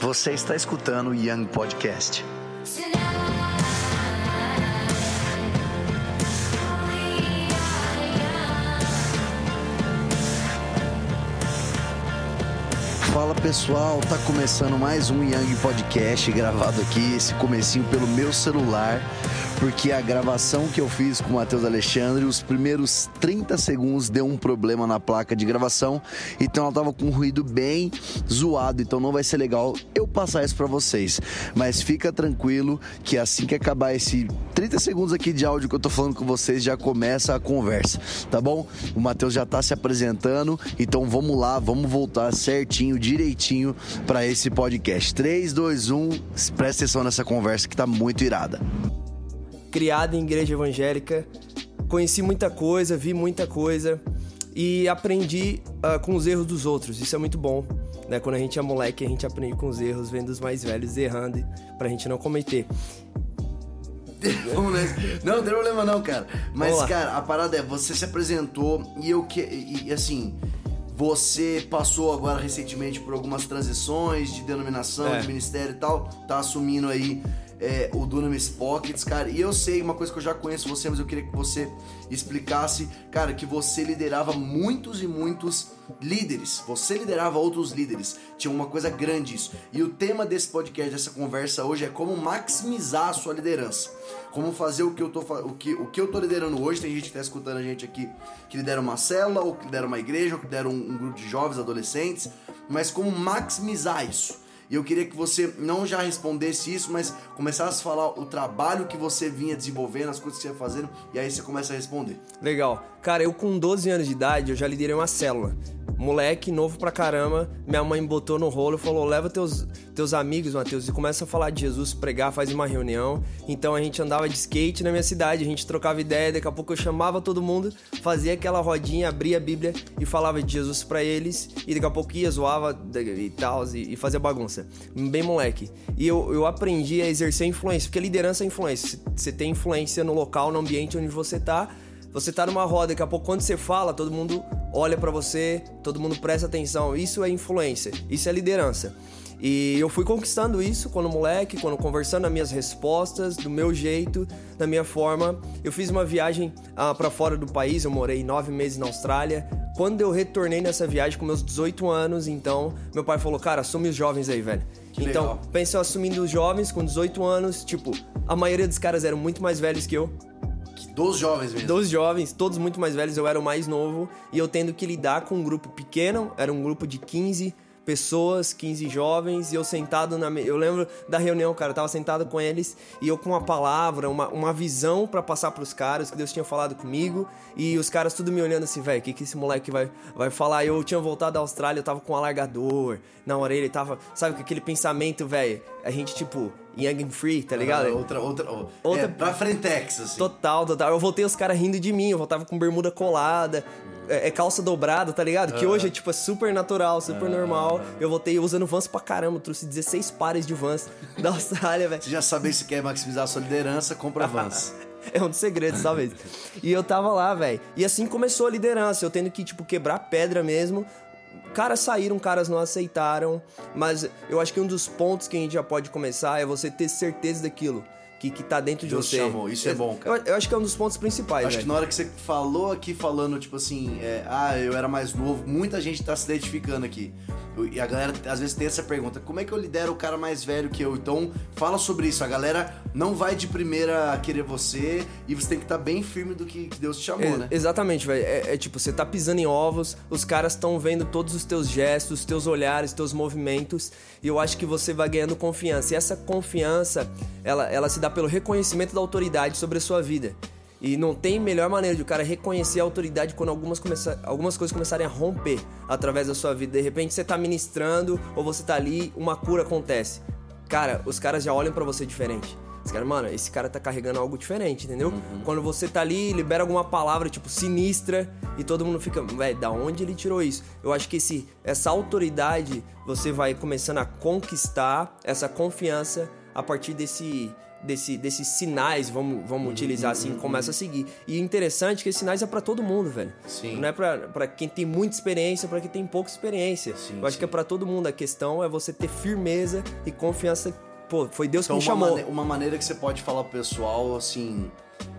Você está escutando o Young Podcast. Fala pessoal, tá começando mais um Young Podcast gravado aqui, esse comecinho pelo meu celular porque a gravação que eu fiz com o Matheus Alexandre, os primeiros 30 segundos deu um problema na placa de gravação, então ela tava com um ruído bem zoado, então não vai ser legal eu passar isso para vocês. Mas fica tranquilo que assim que acabar esse 30 segundos aqui de áudio que eu tô falando com vocês, já começa a conversa, tá bom? O Matheus já tá se apresentando, então vamos lá, vamos voltar certinho, direitinho para esse podcast. 3, 2, 1, presta atenção nessa conversa que tá muito irada criado em igreja evangélica, conheci muita coisa, vi muita coisa e aprendi uh, com os erros dos outros. Isso é muito bom. Né? Quando a gente é moleque, a gente aprende com os erros, vendo os mais velhos errando pra gente não cometer. não, não tem problema não, cara. Mas, cara, a parada é, você se apresentou e eu que. E, assim. Você passou agora recentemente por algumas transições de denominação, é. de ministério e tal, tá assumindo aí é, o Dunamis Pockets, cara. E eu sei uma coisa que eu já conheço você, mas eu queria que você explicasse, cara, que você liderava muitos e muitos líderes. Você liderava outros líderes. Tinha uma coisa grande isso. E o tema desse podcast, dessa conversa hoje é como maximizar a sua liderança. Como fazer o que eu tô o que, o que eu tô liderando hoje. Tem gente que tá escutando a gente aqui que lidera uma célula, ou que lidera uma igreja, ou que lidera um, um grupo de jovens, adolescentes. Mas como maximizar isso. E eu queria que você não já respondesse isso, mas começasse a falar o trabalho que você vinha desenvolvendo, as coisas que você ia fazendo, e aí você começa a responder. Legal. Cara, eu com 12 anos de idade, eu já liderei uma célula moleque, novo pra caramba, minha mãe botou no rolo e falou: leva teus, teus amigos, Matheus, e começa a falar de Jesus, pregar, faz uma reunião. Então a gente andava de skate na minha cidade, a gente trocava ideia, daqui a pouco eu chamava todo mundo, fazia aquela rodinha, abria a Bíblia e falava de Jesus para eles, e daqui a pouco ia, zoava e tal, e, e fazia bagunça. Bem moleque. E eu, eu aprendi a exercer influência, porque liderança é influência. Você tem influência no local, no ambiente onde você tá você tá numa roda, daqui a pouco quando você fala, todo mundo olha para você, todo mundo presta atenção. Isso é influência, isso é liderança. E eu fui conquistando isso quando moleque, quando conversando as minhas respostas, do meu jeito, da minha forma. Eu fiz uma viagem ah, para fora do país, eu morei nove meses na Austrália. Quando eu retornei nessa viagem com meus 18 anos, então, meu pai falou, cara, assume os jovens aí, velho. Que então, legal. pensei assumindo os jovens com 18 anos, tipo, a maioria dos caras eram muito mais velhos que eu. Dos jovens mesmo. Dos jovens, todos muito mais velhos, eu era o mais novo. E eu tendo que lidar com um grupo pequeno, era um grupo de 15 pessoas, 15 jovens, e eu sentado na. Eu lembro da reunião, cara, eu tava sentado com eles e eu com uma palavra, uma, uma visão para passar pros caras que Deus tinha falado comigo, e os caras tudo me olhando assim, velho, o que, que esse moleque vai, vai falar? Eu tinha voltado da Austrália, eu tava com um alargador na orelha, tava, sabe, com aquele pensamento, velho, a gente tipo. Young and Free, tá ligado? Ah, outra, outra, outra. É, pra frentex, assim. Total, total. Eu voltei os caras rindo de mim, eu voltava com bermuda colada, é, é, calça dobrada, tá ligado? Que hoje é tipo é super natural, super normal. Eu voltei usando Vans pra caramba, trouxe 16 pares de Vans da Austrália, velho. Você já sabe se quer maximizar a sua liderança, compra Vans. é um dos segredos, talvez. e eu tava lá, velho. E assim começou a liderança, eu tendo que, tipo, quebrar pedra mesmo. Caras saíram, caras não aceitaram, mas eu acho que um dos pontos que a gente já pode começar é você ter certeza daquilo que, que tá dentro de Deus você. chamou, isso é, é bom, cara. Eu, eu, acho que é um dos pontos principais. Acho que na hora que você falou aqui, falando, tipo assim, é, ah, eu era mais novo, muita gente tá se identificando aqui. E a galera às vezes tem essa pergunta: como é que eu lidero o cara mais velho que eu? Então, fala sobre isso. A galera não vai de primeira querer você e você tem que estar tá bem firme do que Deus te chamou, é, né? Exatamente, velho. É, é, tipo, você tá pisando em ovos, os caras estão vendo todos os teus gestos, os teus olhares, os teus movimentos, e eu acho que você vai ganhando confiança. E essa confiança, ela, ela se dá pelo reconhecimento da autoridade sobre a sua vida. E não tem melhor maneira de o cara reconhecer a autoridade quando algumas, começa, algumas coisas começarem a romper através da sua vida. De repente você tá ministrando ou você tá ali, uma cura acontece. Cara, os caras já olham para você diferente. Os caras, mano, esse cara tá carregando algo diferente, entendeu? Uhum. Quando você tá ali, libera alguma palavra, tipo, sinistra, e todo mundo fica, velho, da onde ele tirou isso? Eu acho que esse, essa autoridade você vai começando a conquistar essa confiança a partir desse desse, desses sinais, vamos, vamos uhum, utilizar assim, uhum, começa a seguir. E interessante é que esses sinais é para todo mundo, velho. Sim. Não é para quem tem muita experiência, para quem tem pouca experiência. Sim, Eu acho sim. que é para todo mundo. A questão é você ter firmeza e confiança. Pô, foi Deus então, que me chamou. Mane uma maneira que você pode falar pro pessoal, assim,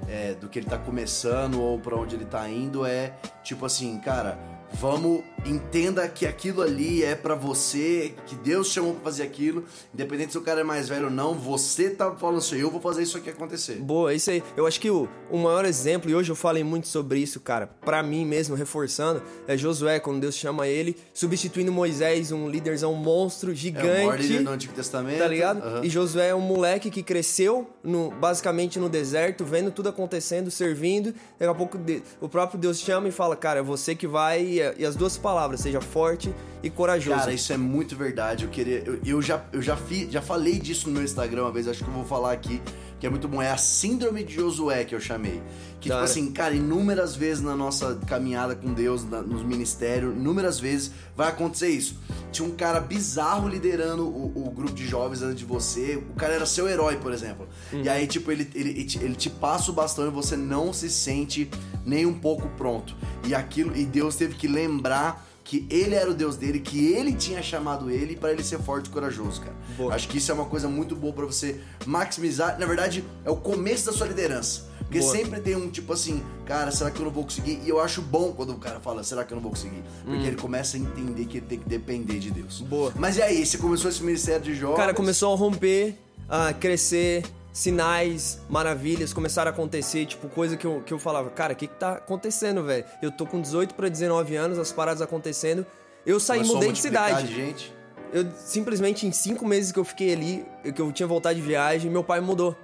é, do que ele tá começando ou para onde ele tá indo é, tipo assim, cara Vamos, entenda que aquilo ali é para você, que Deus chamou pra fazer aquilo, independente se o cara é mais velho ou não, você tá falando assim, eu vou fazer isso aqui acontecer. Boa, isso aí. Eu acho que o, o maior exemplo, e hoje eu falei muito sobre isso, cara, para mim mesmo, reforçando, é Josué, quando Deus chama ele, substituindo Moisés, um líderzão monstro, gigante. É o maior líder do Antigo Testamento. Tá ligado? Uhum. E Josué é um moleque que cresceu, no, basicamente no deserto, vendo tudo acontecendo, servindo, daqui a pouco o próprio Deus chama e fala, cara, é você que vai e as duas palavras, seja forte e corajoso. Cara, isso é muito verdade. Eu queria. Eu, eu já, eu já, fi, já falei disso no meu Instagram uma vez, acho que eu vou falar aqui, que é muito bom. É a síndrome de Josué que eu chamei. Que, cara. tipo assim, cara, inúmeras vezes na nossa caminhada com Deus, na, nos ministérios, inúmeras vezes vai acontecer isso. Tinha um cara bizarro liderando o, o, grupo de jovens antes de você. O cara era seu herói, por exemplo. Uhum. E aí, tipo, ele, ele, ele, te, ele te passa o bastão e você não se sente nem um pouco pronto. E aquilo, e Deus teve que lembrar que ele era o Deus dele, que ele tinha chamado ele para ele ser forte e corajoso, cara. Boa. Acho que isso é uma coisa muito boa para você maximizar. Na verdade, é o começo da sua liderança. Porque boa. sempre tem um tipo assim, cara, será que eu não vou conseguir? E eu acho bom quando o cara fala, será que eu não vou conseguir? Porque hum. ele começa a entender que ele tem que depender de Deus. Boa. Mas e aí, você começou esse ministério de jovens? Cara, começou a romper, a crescer, sinais, maravilhas começaram a acontecer, tipo, coisa que eu, que eu falava, cara, o que que tá acontecendo, velho? Eu tô com 18 para 19 anos, as paradas acontecendo. Eu saí, Começou mudei de cidade. De gente. Eu simplesmente em cinco meses que eu fiquei ali, que eu tinha voltado de viagem, meu pai mudou.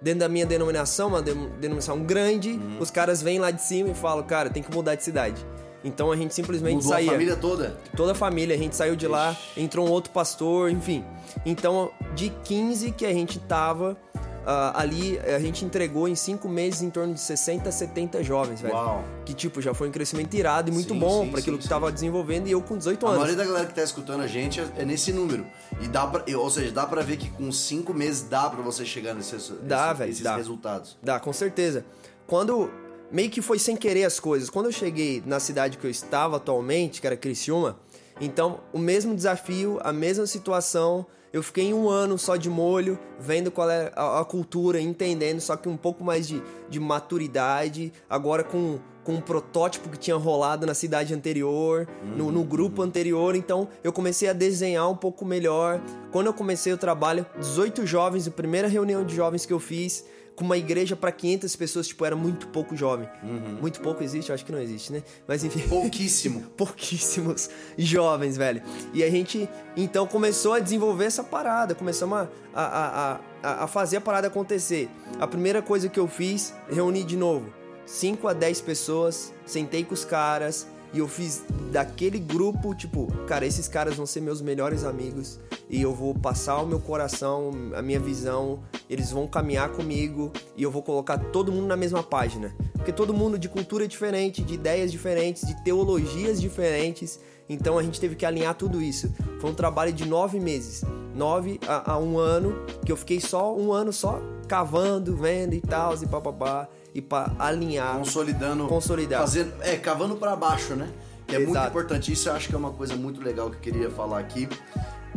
Dentro da minha denominação, uma denominação grande, uhum. os caras vêm lá de cima e falam, cara, tem que mudar de cidade. Então a gente simplesmente Mudou saía. a família toda? Toda a família, a gente saiu de Ixi. lá, entrou um outro pastor, enfim. Então, de 15 que a gente tava, Uh, ali a gente entregou em cinco meses em torno de 60, 70 jovens, velho. Uau. Que, tipo, já foi um crescimento irado e muito sim, bom para aquilo sim, que sim. tava desenvolvendo e eu com 18 anos. A maioria da galera que tá escutando a gente é, é nesse número. E dá pra, ou seja, dá pra ver que com cinco meses dá pra você chegar nesses, dá, esse, véio, esses dá. resultados. Dá, com certeza. Quando. Meio que foi sem querer as coisas. Quando eu cheguei na cidade que eu estava atualmente, que era Criciúma, então o mesmo desafio, a mesma situação eu fiquei um ano só de molho, vendo qual é a, a cultura, entendendo, só que um pouco mais de, de maturidade, agora com, com um protótipo que tinha rolado na cidade anterior, uhum. no, no, grupo anterior, então eu comecei a desenhar um pouco melhor. Quando eu comecei o trabalho, 18 jovens, a primeira reunião de jovens que eu fiz, com uma igreja para 500 pessoas, tipo, era muito pouco jovem. Uhum. Muito pouco existe? Eu acho que não existe, né? Mas enfim. Pouquíssimo. pouquíssimos jovens, velho. E a gente, então, começou a desenvolver essa parada. Começamos a, a, a, a fazer a parada acontecer. A primeira coisa que eu fiz, reuni de novo 5 a 10 pessoas, sentei com os caras, e eu fiz daquele grupo, tipo, cara, esses caras vão ser meus melhores amigos e eu vou passar o meu coração, a minha visão, eles vão caminhar comigo e eu vou colocar todo mundo na mesma página. Porque todo mundo de cultura diferente, de ideias diferentes, de teologias diferentes. Então a gente teve que alinhar tudo isso. Foi um trabalho de nove meses, nove a, a um ano, que eu fiquei só um ano só cavando, vendo e tal, e papapá e para alinhar, consolidando, consolidar, fazendo, é, cavando para baixo, né? Que é Exato. muito importante. Isso eu acho que é uma coisa muito legal que eu queria falar aqui.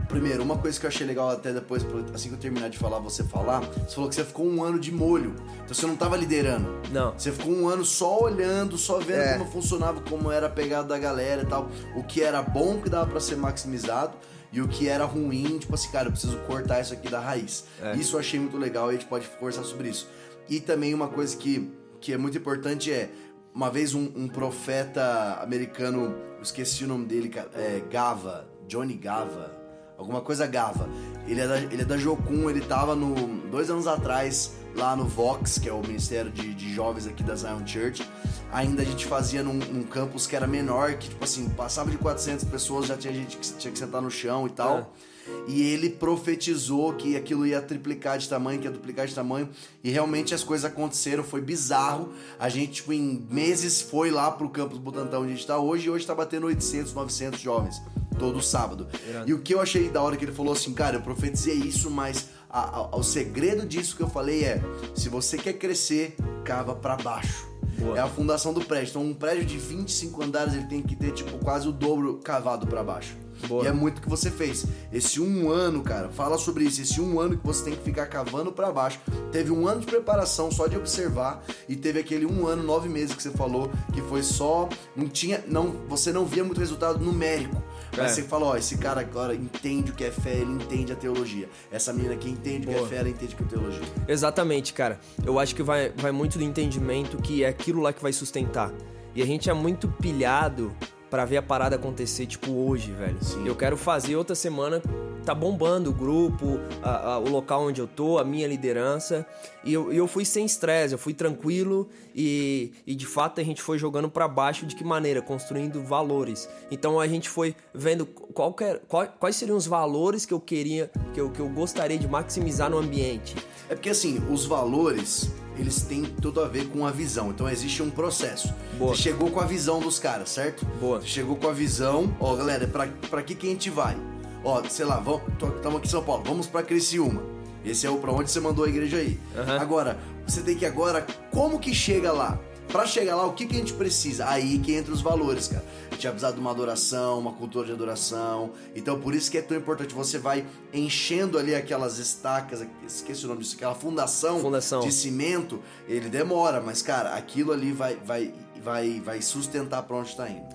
Primeiro, uma coisa que eu achei legal até depois, assim que eu terminar de falar, você falar, você falou que você ficou um ano de molho. Então você não tava liderando. Não. Você ficou um ano só olhando, só vendo é. como funcionava, como era a pegada da galera e tal. O que era bom que dava para ser maximizado e o que era ruim, tipo assim, cara, eu preciso cortar isso aqui da raiz. É. Isso eu achei muito legal e a gente pode conversar sobre isso. E também uma coisa que, que é muito importante é, uma vez um, um profeta americano, eu esqueci o nome dele, é, Gava, Johnny Gava, alguma coisa Gava. Ele é da, ele é da Jocum, ele tava no, dois anos atrás lá no Vox, que é o Ministério de, de Jovens aqui da Zion Church. Ainda a gente fazia num, num, campus que era menor, que tipo assim, passava de 400 pessoas, já tinha gente que tinha que sentar no chão e tal. É e ele profetizou que aquilo ia triplicar de tamanho, que ia duplicar de tamanho, e realmente as coisas aconteceram, foi bizarro. A gente, tipo, em meses foi lá pro campus Butantão onde a gente tá hoje, e hoje tá batendo 800, 900 jovens, todo sábado. E o que eu achei da hora que ele falou assim, cara, eu profetizei isso, mas a, a, o segredo disso que eu falei é: se você quer crescer, cava para baixo. Boa. É a fundação do prédio. Então, um prédio de 25 andares ele tem que ter tipo quase o dobro cavado para baixo. Boa. E é muito que você fez. Esse um ano, cara, fala sobre isso. Esse um ano que você tem que ficar cavando para baixo. Teve um ano de preparação só de observar e teve aquele um ano, nove meses que você falou que foi só, não tinha, não, você não via muito resultado numérico. Mas é. você fala, ó, esse cara agora entende o que é fé, ele entende a teologia. Essa menina aqui entende Boa. o que é fé, ela entende o que é teologia. Exatamente, cara. Eu acho que vai, vai muito do entendimento que é aquilo lá que vai sustentar. E a gente é muito pilhado para ver a parada acontecer, tipo, hoje, velho. Sim. Eu quero fazer outra semana, tá bombando o grupo, a, a, o local onde eu tô, a minha liderança. E eu, eu fui sem estresse, eu fui tranquilo e, e de fato a gente foi jogando para baixo de que maneira? Construindo valores. Então a gente foi vendo qual, qual, quais seriam os valores que eu queria, que eu, que eu gostaria de maximizar no ambiente. É porque assim, os valores eles têm tudo a ver com a visão. Então existe um processo. Boa. Você chegou com a visão dos caras, certo? Boa. Você chegou com a visão, ó, galera, pra, pra que que a gente vai? Ó, sei lá, estamos aqui em São Paulo, vamos pra Criciúma. Esse é o pra onde você mandou a igreja aí. Uhum. Agora, você tem que agora, como que chega lá? Para chegar lá, o que, que a gente precisa? Aí que entra os valores, cara. A gente vai precisar de uma adoração, uma cultura de adoração. Então, por isso que é tão importante. Você vai enchendo ali aquelas estacas, esqueci o nome disso, aquela fundação, fundação. de cimento. Ele demora, mas, cara, aquilo ali vai, vai, vai, vai sustentar pra onde tá indo.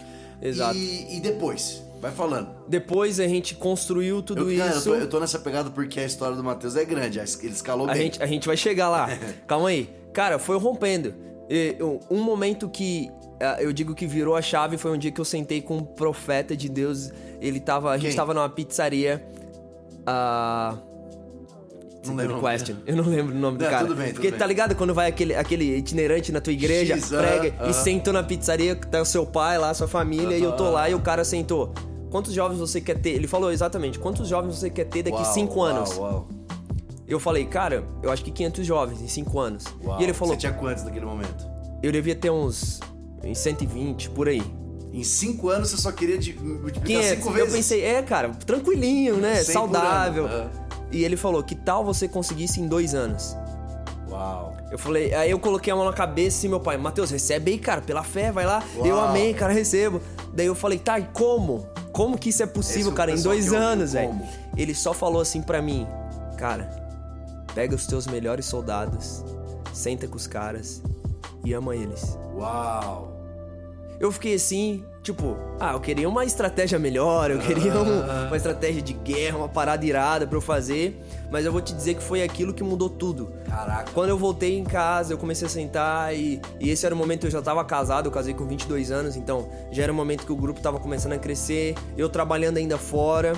Exato. E, e depois? Vai falando. Depois a gente construiu tudo eu, cara, isso. Eu tô, eu tô, nessa pegada porque a história do Matheus é grande. Ele escalou a bem. Gente, a gente vai chegar lá. Calma aí. Cara, foi rompendo. Um momento que é, eu digo que virou a chave foi um dia que eu sentei com um profeta de Deus. Ele tava. A gente tava numa pizzaria. Uh, não lembro. Question. Eu não lembro o nome do cara. Tudo bem, tudo Porque bem. tá ligado quando vai aquele, aquele itinerante na tua igreja, prega uh, uh. e sentou na pizzaria, tá o seu pai lá, sua família, e eu tô lá e o cara sentou. Quantos jovens você quer ter? Ele falou exatamente, quantos jovens você quer ter daqui uau, cinco anos? Uau, uau. Eu falei, cara, eu acho que 500 jovens em 5 anos. Uau, e ele falou. Você tinha quantos naquele momento? Eu devia ter uns. Em 120, por aí. Em 5 anos você só queria multiplicar 5 vezes? Eu pensei, é, cara, tranquilinho, né? Saudável. Uhum. E ele falou, que tal você conseguisse em 2 anos? Uau. Eu falei, aí eu coloquei a mão na cabeça e meu pai, Matheus, recebe aí, cara, pela fé, vai lá. Uau. Eu amei, cara, recebo. Daí eu falei, tá, e como? Como que isso é possível, Esse cara, em dois anos, velho? Ele só falou assim para mim, cara, Pega os teus melhores soldados, senta com os caras e ama eles. Uau! Eu fiquei assim, tipo, ah, eu queria uma estratégia melhor, eu queria um, uma estratégia de guerra, uma parada irada pra eu fazer, mas eu vou te dizer que foi aquilo que mudou tudo. Caraca. Quando eu voltei em casa, eu comecei a sentar e, e esse era o momento que eu já tava casado, eu casei com 22 anos, então já era o momento que o grupo tava começando a crescer, eu trabalhando ainda fora.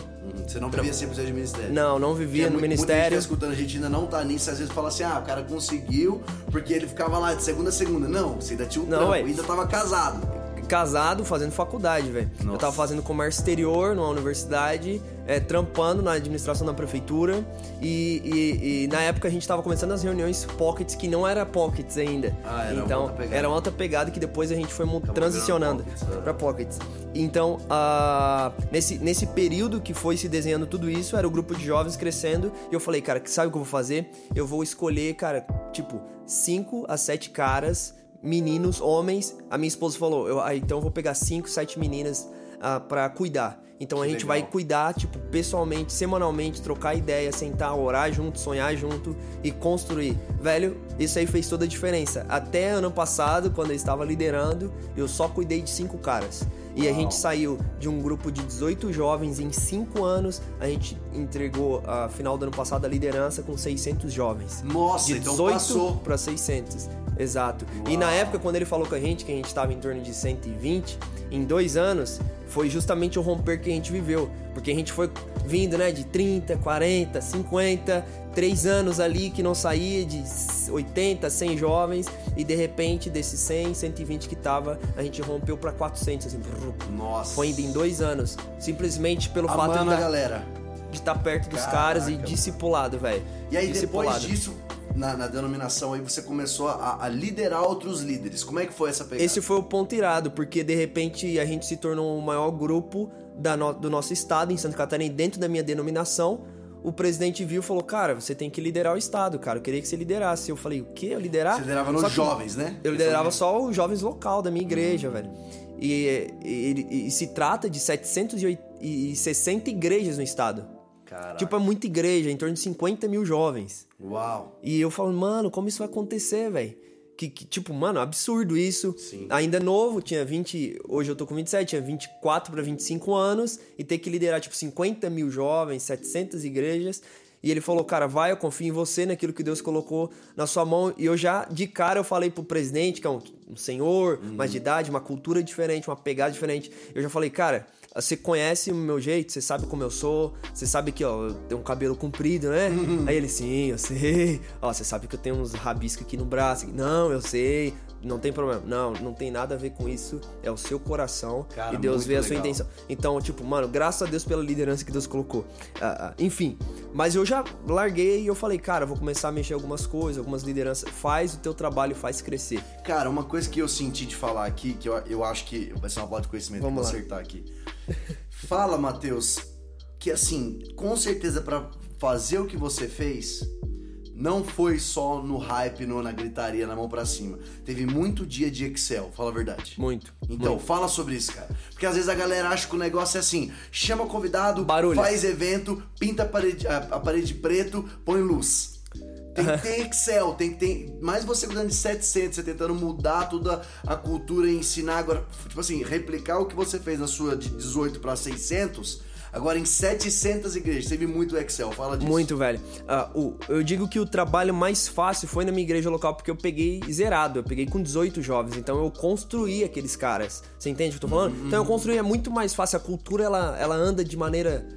Você não vivia sempre de ministério? Não, não vivia no muito, ministério. Tá escutando a gente ainda não tá nisso, às vezes fala assim, ah, o cara conseguiu porque ele ficava lá de segunda a segunda. Não, você ainda tinha um não, trampo, ainda tava casado casado fazendo faculdade, velho. Eu tava fazendo comércio exterior numa universidade, é, trampando na administração da prefeitura. E, e, e, na época a gente tava começando as reuniões pockets que não era pockets ainda. Ah, era então, uma era uma outra pegada que depois a gente foi Acabou transicionando para pockets. Então, uh, nesse, nesse período que foi se desenhando tudo isso, era o grupo de jovens crescendo. E eu falei, cara, sabe o que eu vou fazer? Eu vou escolher, cara, tipo, cinco a sete caras meninos, homens. A minha esposa falou: eu, ah, então eu vou pegar cinco, sete meninas ah, para cuidar. Então que a gente legal. vai cuidar, tipo, pessoalmente, semanalmente, trocar ideia, sentar, orar junto, sonhar junto e construir. Velho, isso aí fez toda a diferença. Até ano passado, quando eu estava liderando, eu só cuidei de cinco caras. E a gente saiu de um grupo de 18 jovens em 5 anos, a gente entregou a final do ano passado a liderança com 600 jovens. Nossa, de 18 então para 600. Exato. Uau. E na época quando ele falou com a gente que a gente estava em torno de 120, em dois anos, foi justamente o romper que a gente viveu, porque a gente foi vindo, né, de 30, 40, 50, três anos ali que não saía de 80, 100 jovens e de repente desses 100, 120 que tava, a gente rompeu para 400 assim. Nossa. Foi indo em dois anos, simplesmente pelo Amando fato de, galera. de estar tá perto dos Caraca. caras e discipulado, velho. E aí discipulado. depois disso na, na, denominação aí você começou a, a, liderar outros líderes. Como é que foi essa pegada? Esse foi o ponto irado, porque de repente a gente se tornou o maior grupo no, do nosso estado em Santa Catarina dentro da minha denominação o presidente viu e falou: Cara, você tem que liderar o Estado, cara. Eu queria que você liderasse. Eu falei: O quê? Eu liderar? Você liderava nos jovens, né? Eu liderava só os jovens local da minha igreja, velho. E, e, e, e, se trata de 760 igrejas no estado. Caraca. Tipo, é muita igreja, em torno de 50 mil jovens. Uau. E eu falo, mano, como isso vai acontecer, velho? Que, que, tipo, mano, absurdo isso. Sim. Ainda novo, tinha 20. Hoje eu tô com 27, tinha 24 para 25 anos. E ter que liderar, tipo, 50 mil jovens, 700 igrejas. E ele falou, cara, vai, eu confio em você, naquilo que Deus colocou na sua mão. E eu já, de cara, eu falei pro presidente, que é um, um senhor, uhum. mais de idade, uma cultura diferente, uma pegada diferente. Eu já falei, cara, você conhece o meu jeito, você sabe como eu sou, você sabe que, ó, eu tenho um cabelo comprido, né? Uhum. Aí ele, sim, eu sei. Ó, você sabe que eu tenho uns rabiscos aqui no braço. Não, eu sei não tem problema. Não, não tem nada a ver com isso. É o seu coração Cara, e Deus vê a legal. sua intenção. Então, tipo, mano, graças a Deus pela liderança que Deus colocou. Uh, uh, enfim, mas eu já larguei e eu falei, cara, vou começar a mexer algumas coisas, algumas lideranças. Faz o teu trabalho, faz crescer. Cara, uma coisa que eu senti de falar aqui, que eu, eu acho que vai ser uma bola de conhecimento Vamos que acertar aqui. Fala, Matheus, que assim, com certeza para fazer o que você fez, não foi só no hype, no, na gritaria, na mão para cima. Teve muito dia de Excel, fala a verdade. Muito. Então, muito. fala sobre isso, cara. Porque às vezes a galera acha que o negócio é assim: chama convidado, Barulho. faz evento, pinta a parede, a, a parede preto, põe luz. Tem que ter Excel, tem que ter. Mais você cuidando de 700, você tentando mudar toda a cultura e ensinar agora. Tipo assim, replicar o que você fez na sua de 18 para 600 Agora, em 700 igrejas, teve muito Excel, fala disso. Muito, velho. Uh, eu digo que o trabalho mais fácil foi na minha igreja local, porque eu peguei zerado, eu peguei com 18 jovens, então eu construí aqueles caras. Você entende o que eu tô falando? Uhum. Então eu construí, é muito mais fácil, a cultura ela, ela anda de maneira.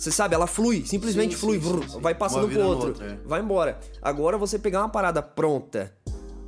Você sabe, ela flui, simplesmente sim, flui, sim, vrr, sim, vai passando pro outro, outra, é. vai embora. Agora você pegar uma parada pronta,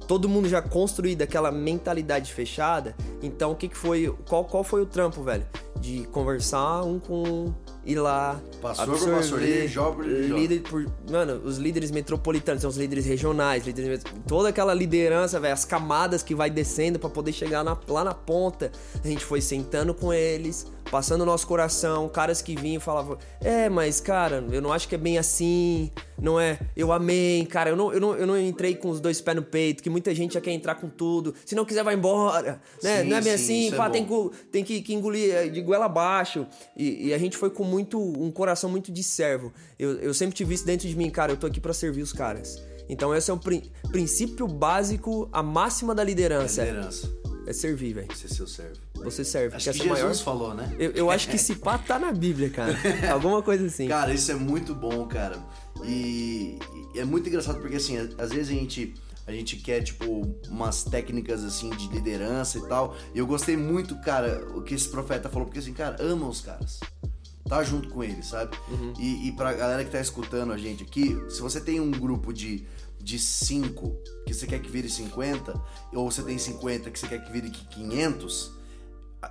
todo mundo já construído aquela mentalidade fechada, então o que que foi, qual, qual foi o trampo, velho? De conversar um com um, ir lá, por absorver, pastor, por líder jovem. líder por, mano, os líderes metropolitanos, são os líderes regionais, líderes, toda aquela liderança, velho, as camadas que vai descendo para poder chegar na- lá na ponta. A gente foi sentando com eles, passando o nosso coração, caras que vinham e falavam: "É, mas cara, eu não acho que é bem assim, não é? Eu amei, cara, eu não, eu não, eu não entrei com os dois pés no peito, que muita gente já quer entrar com tudo. Se não quiser vai embora, né? Sim, não é bem sim, assim, é pá, bom. tem que, tem que, que engolir é, de goela abaixo. E, e a gente foi com muito um coração muito de servo. Eu, eu sempre tive isso dentro de mim, cara, eu tô aqui pra servir os caras. Então esse é o prin- princípio básico, a máxima da liderança. Liderança. É servir, velho. É seu servo. Você serve. Acho que ser Jesus maior? falou, né? Eu, eu acho que esse pá tá na Bíblia, cara. Alguma coisa assim. Cara, isso é muito bom, cara. E, e é muito engraçado porque, assim, às vezes a gente, a gente quer, tipo, umas técnicas, assim, de liderança e tal. E eu gostei muito, cara, o que esse profeta falou, porque, assim, cara, ama os caras. Tá junto com eles, sabe? E, e pra galera que tá escutando a gente aqui, se você tem um grupo de, de 5 que você quer que vire 50, ou você tem 50 que você quer que vire 500,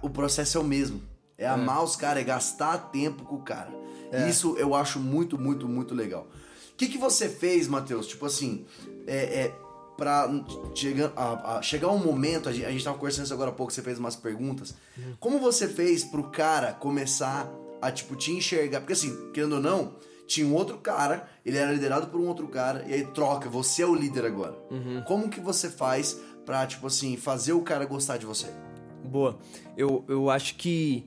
o processo é o mesmo. É amar os caras, é gastar tempo com o cara. E isso eu acho muito, muito, muito legal. O que, que você fez, Matheus? Tipo assim, é, é pra chegar, a, a- chegar um momento, a gente, a gente tava conversando isso agora há pouco, você fez umas perguntas. Como você fez pro cara começar a, tipo, te enxergar? Porque assim, querendo ou não, tinha um outro cara, ele era liderado por um outro cara, e aí troca, você é o líder agora. Como que você faz pra, tipo assim, fazer o cara gostar de você? Boa. Eu, eu acho que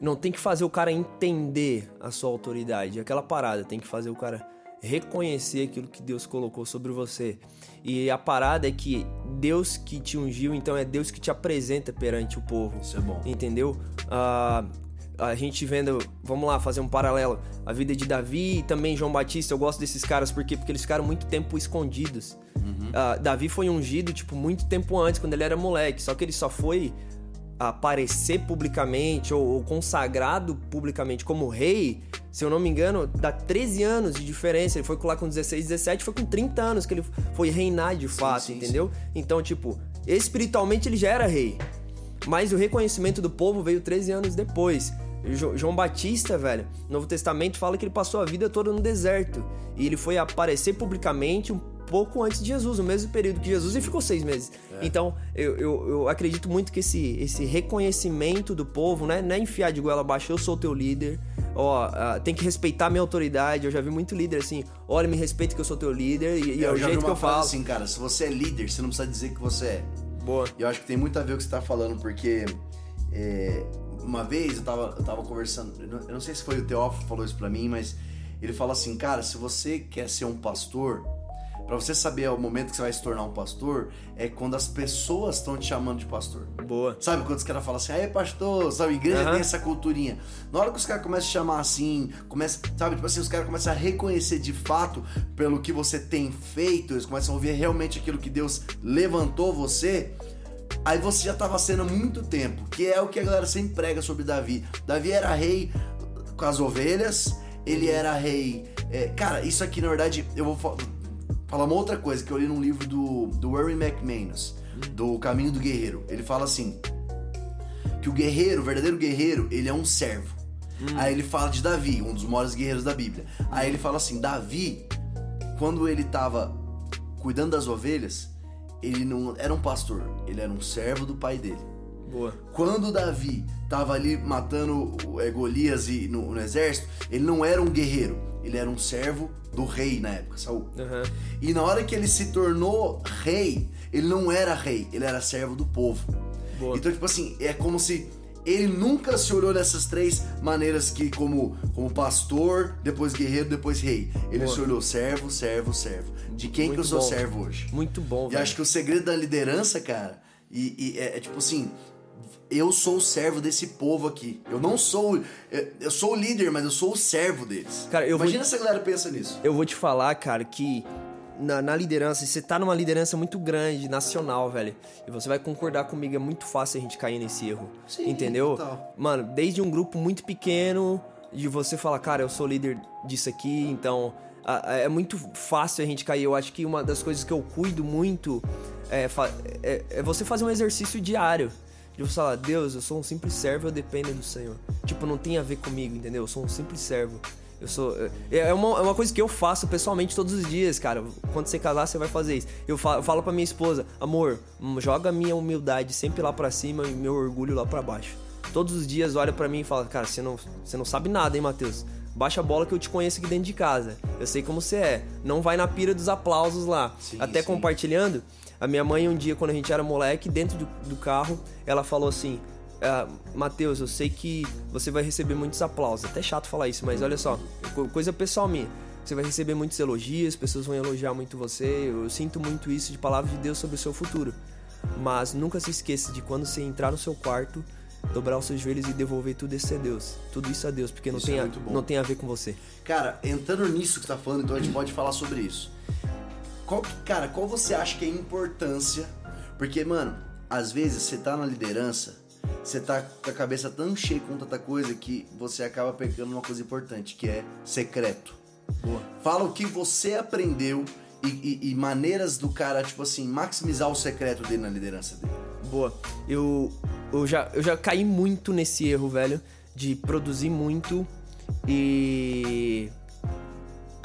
não tem que fazer o cara entender a sua autoridade. Aquela parada, tem que fazer o cara reconhecer aquilo que Deus colocou sobre você. E a parada é que Deus que te ungiu, então é Deus que te apresenta perante o povo. Isso é bom. Entendeu? Ah, a gente vendo, vamos lá, fazer um paralelo. A vida de Davi e também João Batista, eu gosto desses caras porque, porque eles ficaram muito tempo escondidos. Ah, Davi foi ungido, tipo, muito tempo antes, quando ele era moleque. Só que ele só foi aparecer publicamente ou, ou consagrado publicamente como rei, se eu não me engano, dá 13 anos de diferença. Ele foi lá com 16, 17, foi com 30 anos que ele foi reinar de fato, sim, entendeu? Então, tipo, espiritualmente ele já era rei. Mas o reconhecimento do povo veio 13 anos depois. Jo- João Batista, velho, no Novo Testamento fala que ele passou a vida toda no deserto. E ele foi aparecer publicamente um pouco antes de Jesus, no mesmo período que Jesus, e ficou seis meses. Então, eu, eu, eu acredito muito que esse, esse reconhecimento do povo, né? Não é enfiar de goela abaixo, eu sou teu líder. ó, uh, tem que respeitar a minha autoridade. Eu já vi muito líder assim, olha, me respeita que eu sou teu líder e, e é o jeito que eu falo. assim, cara, se você é líder, você não precisa dizer que você é. Boa. E eu acho que tem muito a ver o que você tá falando, porque é, uma vez eu tava, eu tava conversando, eu não sei se foi o Teófilo que falou isso pra mim, mas ele fala assim, cara, se você quer ser um pastor, para você saber o momento que você vai se tornar um pastor, é quando as pessoas estão te chamando de pastor. Boa. Sabe quando os caras falam assim, aí pastor, sabe, a igreja uhum. tem essa culturinha. Na hora que os caras começam a chamar assim, começa, sabe, tipo assim, os caras começam a reconhecer de fato pelo que você tem feito, eles começam a ouvir realmente aquilo que Deus levantou você. Aí você já estava sendo há muito tempo, que é o que a galera sempre prega sobre Davi. Davi era rei com as ovelhas, ele era rei. É, cara, isso aqui na verdade eu vou falar uma outra coisa que eu li num livro do, do Warren McManus, do Caminho do Guerreiro. Ele fala assim: que o guerreiro, o verdadeiro guerreiro, ele é um servo. Hum. Aí ele fala de Davi, um dos maiores guerreiros da Bíblia. Aí ele fala assim: Davi, quando ele estava cuidando das ovelhas, ele não era um pastor, ele era um servo do pai dele. Boa. Quando Davi estava ali matando é, Golias e, no, no, exército, ele não era um guerreiro, ele era um servo do rei na época, Saul. Uhum. E na hora que ele se tornou rei, ele não era rei, ele era servo do povo. Boa. Então, tipo assim, é como se ele nunca se olhou dessas três maneiras que como como pastor, depois guerreiro, depois rei. Ele Boa. se olhou servo, servo, servo. De quem Muito que eu sou bom. servo hoje? Muito bom, E velho. acho que o segredo da liderança, cara, e, e é, é, tipo assim, eu sou o servo desse povo aqui. Eu não sou. Eu sou o líder, mas eu sou o servo deles. Cara, eu Imagina vou... se a galera pensa nisso. Eu vou te falar, cara, que na, na, liderança, você tá numa liderança muito grande, nacional, velho. E você vai concordar comigo, é muito fácil a gente cair nesse erro. Sim, entendeu? Total. Mano, desde um grupo muito pequeno, de você falar, cara, eu sou líder disso aqui, então. É muito fácil a gente cair. Eu acho que uma das coisas que eu cuido muito é, é, é você fazer um exercício diário. De você falar, Deus, eu sou um simples servo, eu dependo do Senhor. Tipo, não tem a ver comigo, entendeu? Eu sou um simples servo. Eu sou. É, é uma, é uma coisa que eu faço pessoalmente todos os dias, cara. Quando você casar, você vai fazer isso. Eu falo, eu falo pra minha esposa, amor, joga a minha humildade sempre lá pra cima e meu orgulho lá pra baixo. Todos os dias olha para mim e fala, cara, você não, você não sabe nada, hein, Matheus? Baixa a bola que eu te conheço aqui dentro de casa. Eu sei como você é. Não vai na pira dos aplausos lá. Sim, Até sim. compartilhando, a minha mãe, um dia, quando a gente era moleque, dentro do, do carro, ela falou assim: Uh, Matheus, eu sei que você vai receber muitos aplausos. Até chato falar isso, mas olha só, coisa pessoal minha. Você vai receber muitos elogios, pessoas vão elogiar muito você. Eu sinto muito isso de palavra de Deus sobre o seu futuro. Mas nunca se esqueça de quando você entrar no seu quarto, dobrar os seus joelhos e devolver tudo isso a Deus. Tudo isso a Deus, porque não, Isso tem, é a, não tem a ver com você. Cara, entrando nisso que você tá falando, então a gente pode falar sobre isso. Qual, cara, qual você acha que é a importância? Porque, mano, às vezes você tá na liderança, você tá com a cabeça tão cheia com tanta coisa que você acaba pecando numa coisa importante, que é secreto. Boa. Fala o que você aprendeu e, e- e maneiras do cara, tipo assim, maximizar o secreto dele na liderança dele. Boa. Eu, eu, já, eu já caí muito nesse erro, velho, de produzir muito e.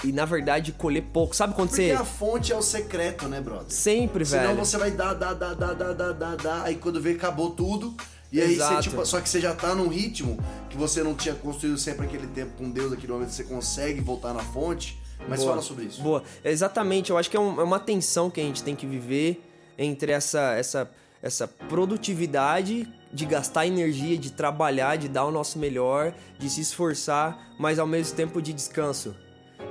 E na verdade colher pouco. Sabe quando Porque você. a fonte é o secreto, né, brother? Sempre, Senão velho. você vai dar, dar, dar, dar, dar, dar, dar, dar, aí quando vê, acabou tudo. E aí você, Exato. tipo, só que você já tá num ritmo que você não tinha construído sempre aquele tempo com Deus, aquele momento que você consegue voltar na fonte. Mas Boa. fala sobre isso. Boa. Exatamente, eu acho que é, um- é uma tensão que a gente tem que viver entre essa, essa, essa produtividade de gastar energia, de trabalhar, de dar o nosso melhor, de se esforçar, mas ao mesmo tempo de descanso.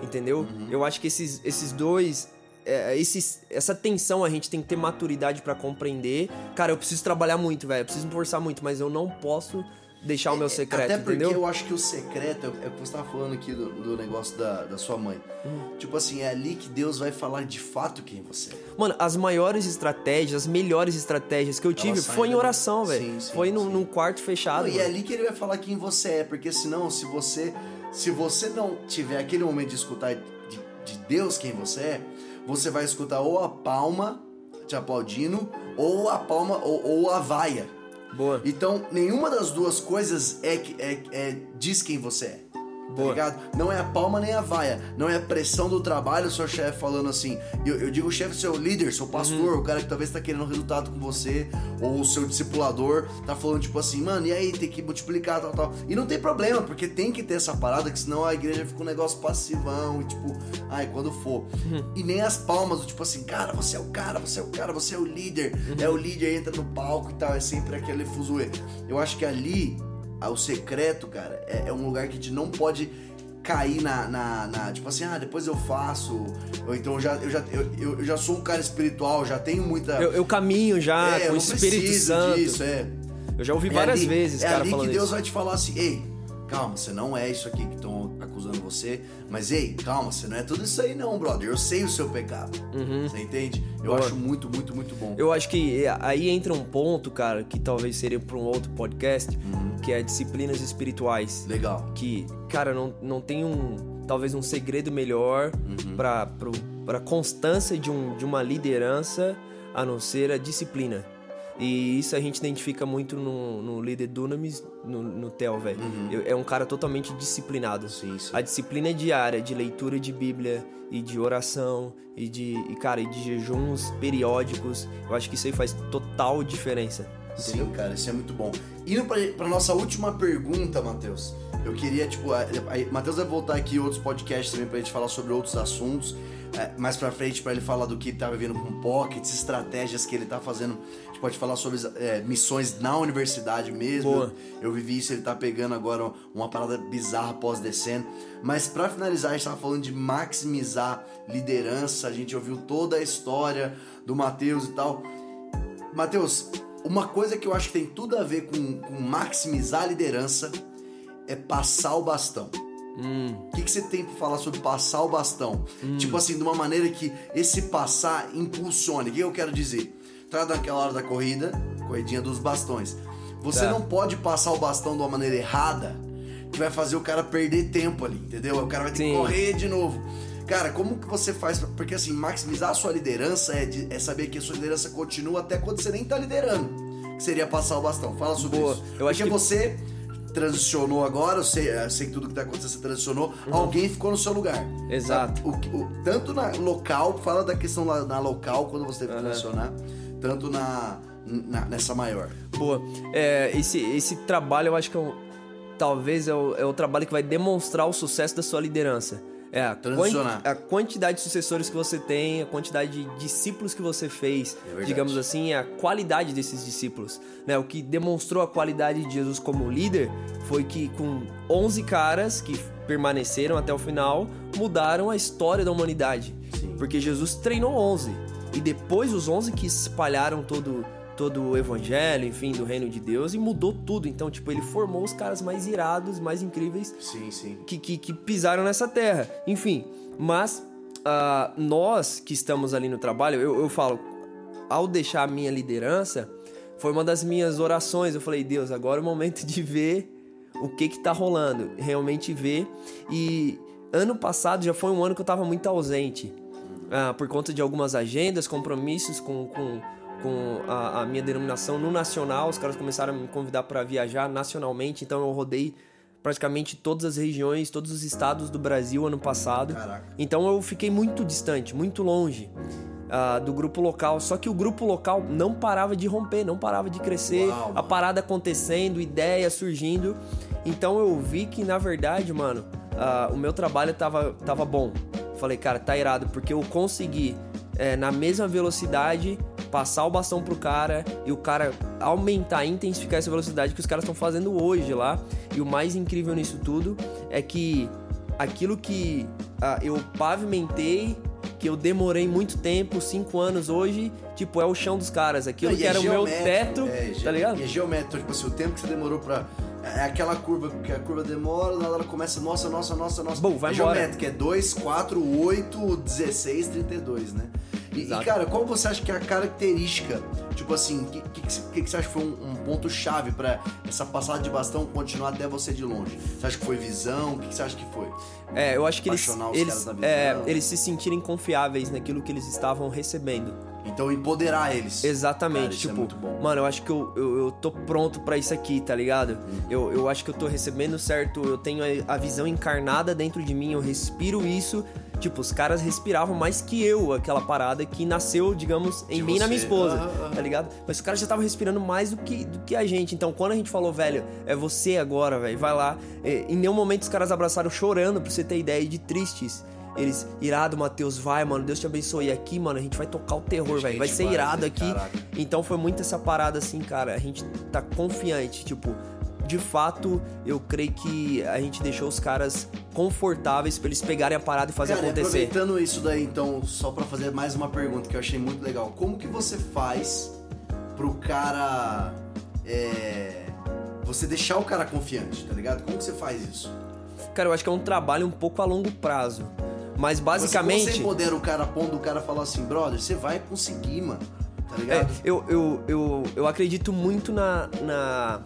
Entendeu? Eu acho que esses, esses dois. é, esses, essa tensão a gente tem que ter maturidade pra compreender. Cara, eu preciso trabalhar muito, velho. Eu preciso me forçar muito, mas eu não posso deixar o meu secreto, Até porque entendeu? eu acho que o secreto é, é o que você tava falando aqui do, do negócio da, da sua mãe. Hum. Tipo assim, é ali que Deus vai falar de fato quem você é. Mano, as maiores estratégias, as melhores estratégias que eu tive foi em oração, velho. Sim, Foi num, sim. num quarto fechado. Não, e é ali que ele vai falar quem você é, porque senão, se você se você não tiver aquele momento de escutar de, de Deus quem você é, você vai escutar ou a palma te aplaudindo, ou a palma, ou, ou a vaia. Boa. Então, nenhuma das duas coisas é, que- é, é diz quem você é. Tá ligado? Não é a palma nem a vaia. Não é a pressão do trabalho, o seu chefe falando assim. Eu, eu digo chefe, seu líder, seu pastor, uhum. o cara que talvez tá querendo resultado com você, ou o seu discipulador, tá falando tipo assim, mano, e aí, tem que multiplicar, tal, tal. E não tem problema, porque tem que ter essa parada, que senão a igreja fica um negócio passivão, e tipo, ai, quando for. Uhum. E nem as palmas, tipo assim, cara, você é o cara, você é o cara, você é o líder. Uhum. É o líder, entra no palco e tal, é sempre aquele fuzuê. Eu acho que ali o secreto, cara, é, é, um lugar que a gente não pode cair na, na, na, Tipo assim, ah, depois eu faço. Ou então eu já, eu, já, eu, eu já sou um cara espiritual, já tenho muita. Eu, eu caminho já é, com o Espírito Santo. Disso, é. Eu já ouvi é várias ali, vezes, é cara, ali falando que Deus isso. vai te falar assim, ei, calma, você não é isso aqui que estão acusando você, mas ei, calma, você não é tudo isso aí não, brother. Eu sei o seu pecado. Uhum. Você entende? Eu Boa. acho muito, muito, muito bom. Eu acho que é, aí entra um ponto, cara, que talvez seria para um outro podcast, uhum. que é disciplinas espirituais. Legal. Que, cara, não, não tem um talvez um segredo melhor uhum. para para constância de, um, de uma liderança a não ser a disciplina. E isso a gente identifica muito no, no líder Dunamis, no, no Theo, velho. Uhum. É um cara totalmente disciplinado. Sim, sim. A disciplina é diária de leitura de Bíblia e de oração e de, e, cara, e de jejuns periódicos. Eu acho que isso aí faz total diferença. Entendeu? Sim, cara, isso é muito bom. Indo pra, pra nossa última pergunta, Matheus. Eu queria, tipo, Matheus vai voltar aqui outros podcasts também pra gente falar sobre outros assuntos. É, mais pra frente, para ele falar do que ele tá vivendo com pockets, estratégias que ele tá fazendo pode falar sobre é, missões na universidade mesmo. Boa. Eu, eu, vivi isso, ele tá pegando agora uma parada bizarra pós-descendo. Mas para finalizar, a gente tava falando de maximizar liderança, a gente ouviu toda a história do Matheus e tal. Matheus, uma coisa que eu acho que tem tudo a ver com, com maximizar a liderança é passar o bastão. Hum. O que, que você tem pra falar sobre passar o bastão? Hum. Tipo assim, de uma maneira que esse passar impulsione. O que eu quero dizer? tá naquela hora da corrida, corridinha dos bastões. Você tá. não pode passar o bastão de uma maneira errada que vai fazer o cara perder tempo ali, entendeu? O cara vai ter Sim. que correr de novo. Cara, como que você faz? Porque assim, maximizar a sua liderança é, de, é saber que a sua liderança continua até quando você nem tá liderando. Que seria passar o bastão. Fala sobre Boa. isso. Eu Porque acho que você transicionou agora, eu sei, eu sei que tudo que tá acontecendo você transicionou, uhum. alguém ficou no seu lugar. Exato. O, o, tanto na local, fala da questão na, na local, quando você teve uhum. transicionar tanto na, na nessa maior. Boa. É, esse, esse trabalho eu acho que é talvez é o, é o trabalho que vai demonstrar o sucesso da sua liderança. É a, a, quantidade de sucessores que você tem, a quantidade de discípulos que você fez, é digamos assim, a qualidade desses discípulos. Né? O que demonstrou a qualidade de Jesus como líder foi que com 11 caras que permaneceram até o final, mudaram a história da humanidade. Sim. Porque Jesus treinou 11. E depois os 11 que espalharam todo todo o evangelho, enfim, do reino de Deus e mudou tudo. Então, tipo, ele formou os caras mais irados, mais incríveis sim, sim. Que, que, que pisaram nessa terra. Enfim, mas uh, nós que estamos ali no trabalho, eu, eu falo, ao deixar a minha liderança, foi uma das minhas orações. Eu falei, Deus, agora é o momento de ver o que que tá rolando, realmente ver. E ano passado já foi um ano que eu tava muito ausente ah, por conta de algumas agendas, compromissos com, com, com a, a, minha denominação no nacional. Os caras começaram a me convidar para viajar nacionalmente, então eu rodei praticamente todas as regiões, todos os estados do Brasil ano passado. Caraca. Então eu fiquei muito distante, muito longe. Uh, do grupo local. Só que o grupo local não parava de romper, não parava de crescer, Uau, a parada acontecendo, ideias surgindo. Então eu vi que, na verdade, mano, uh, o meu trabalho tava, tava bom. Falei, cara, tá irado, porque eu consegui, é, na mesma velocidade, passar o bastão pro cara e o cara aumentar, intensificar essa velocidade que os caras estão fazendo hoje lá. E o mais incrível nisso tudo é que aquilo que uh, eu pavimentei, que eu demorei muito tempo, cinco anos hoje, tipo, é o chão dos caras. Aquilo Não, que é era o meu teto, é, tá ligado? E é geométrico, tipo assim, o tempo que você demorou pra é aquela curva que a curva demora, ela começa, nossa, nossa, nossa, nossa. Bom, vai é embora. geométrica, é 2, 4, 8, 16, 32, né? E, e, cara, qual você acha que é a característica? Tipo assim, o que, que, que, você acha que foi um, um ponto-chave para essa passada de bastão continuar até você de longe? Você acha que foi visão? O que, que você acha que foi? É, eu acho que eles, eles, é, eles se sentirem confiáveis naquilo que eles estavam recebendo. Então empoderar eles. Exatamente. Cara, é tipo, mano, eu acho que eu, eu, eu tô pronto para isso aqui, tá ligado? Uhum. Eu, eu acho que eu tô recebendo certo, eu tenho a, a visão encarnada dentro de mim, eu respiro isso. Tipo, os caras respiravam mais que eu, aquela parada que nasceu, digamos, em de mim e na minha esposa, uhum. tá ligado? Mas os caras já estavam respirando mais do que, do que a gente. Então, quando a gente falou, velho, é você agora, velho, vai lá. É, em nenhum momento os caras abraçaram chorando, pra você ter ideia, de tristes. Eles, irado, Matheus, vai, mano, Deus te abençoe. E aqui, mano, a gente vai tocar o terror, velho. Vai ser vai, irado aqui. Caraca. Então foi muito essa parada assim, cara. A gente tá confiante, tipo, de fato, eu creio que a gente deixou os caras confortáveis para eles pegarem a parada e fazer cara, acontecer. Aproveitando isso daí, então, só para fazer mais uma pergunta que eu achei muito legal. Como que você faz pro cara. É, você deixar o cara confiante, tá ligado? Como que você faz isso? Cara, eu acho que é um trabalho um pouco a longo prazo. Mas basicamente. Você, você empodera o cara pondo o cara falar assim, brother, você vai conseguir, mano. Tá ligado? É, eu, eu, eu, eu acredito muito na, na.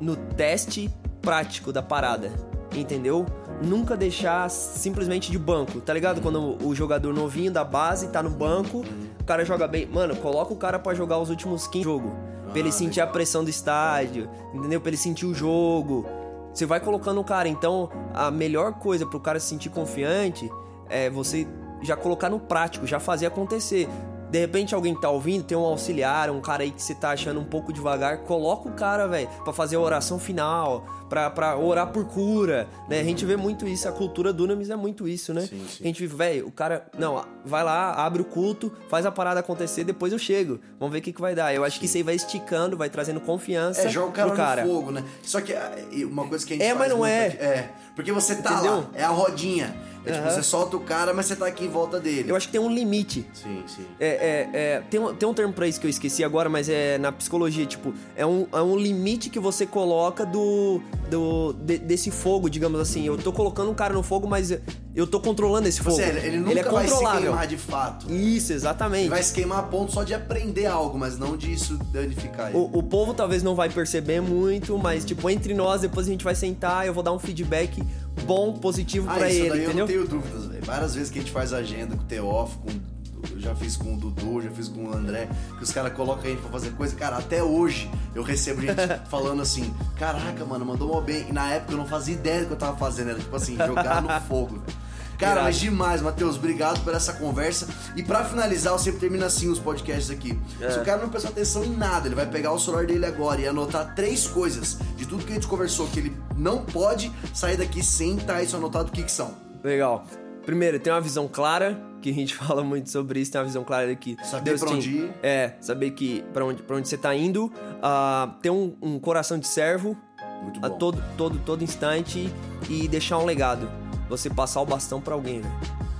no teste prático da parada. Entendeu? Nunca deixar simplesmente de banco, tá ligado? Quando o jogador novinho da base tá no banco, o cara joga bem. Mano, coloca o cara para jogar os últimos 15 jogos. Pra ele ah, sentir a pressão do estádio, entendeu? Pra ele sentir o jogo. Você vai colocando o cara. Então, a melhor coisa pro cara se sentir confiante é você já colocar no prático, já fazer acontecer. De repente alguém tá ouvindo, tem um auxiliar, um cara aí que você tá achando um pouco devagar, coloca o cara, velho, para fazer a oração final, pra, pra orar por cura, né? A gente vê muito isso, a cultura do Dunamis é muito isso, né? Sim, sim. A gente vive, velho, o cara, não, vai lá, abre o culto, faz a parada acontecer, depois eu chego. Vamos ver o que, que vai dar. Eu acho sim. que isso aí vai esticando, vai trazendo confiança. É, joga o cara, no cara. fogo, né? Só que ah, uma coisa que a gente É, mas não é. É, porque você tá Entendeu? lá, é a rodinha. É tipo, você solta o cara, mas você tá aqui em volta dele. Eu acho que tem um limite. Sim, sim. É, é, é, tem, um, tem um termo pra isso que eu esqueci agora, mas é na psicologia, tipo, é um, é um limite que você coloca do. do de, desse fogo, digamos assim. Eu tô colocando um cara no fogo, mas eu tô controlando esse fogo. Sério, ele nunca ele é vai se queimar de fato. Isso, exatamente. Ele vai se queimar a ponto só de aprender algo, mas não disso danificar ele. O, o povo talvez não vai perceber muito, mas, tipo, entre nós, depois a gente vai sentar, eu vou dar um feedback bom, positivo ah, para ele, daí entendeu? Eu não tenho dúvidas, velho. Várias vezes que a gente faz agenda com o Teófilo, com eu já fiz com o Dudu, já fiz com o André, que os caras colocam a gente pra fazer coisa. Cara, até hoje eu recebo gente falando assim: caraca, mano, mandou mal bem. E na época eu não fazia ideia do que eu tava fazendo. Era tipo assim, jogar no fogo, velho. Cara, mas demais, Matheus. Obrigado por essa conversa. E para finalizar, eu sempre termino assim os podcasts aqui. É. Se o cara não prestar atenção em nada, ele vai pegar o celular dele agora e anotar três coisas de tudo que a gente conversou que ele não pode sair daqui sem estar isso anotado. O que, que são? Legal. Primeiro, tem uma visão clara, que a gente fala muito sobre isso, tem uma visão clara aqui. Saber Deus pra onde ir. É, saber que para onde, pra onde você tá indo. Uh, ter um, um coração de servo a todo, todo, todo instante e deixar um legado você passar o bastão para alguém, velho.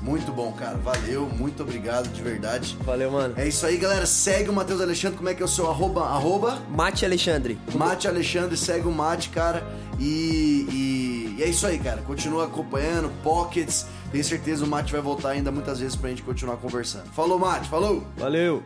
Muito bom, cara. Valeu, muito obrigado, de verdade. Valeu, mano. É isso aí, galera. Segue o Matheus Alexandre. Como é que é o seu arroba? Arroba? Mate Alexandre. Mate Alexandre, segue o Mate, cara. E, e, e, é isso aí, cara. Continua acompanhando, Pockets. Tenho certeza o Mate vai voltar ainda muitas vezes pra gente continuar conversando. Falou, Mate. Falou. Valeu.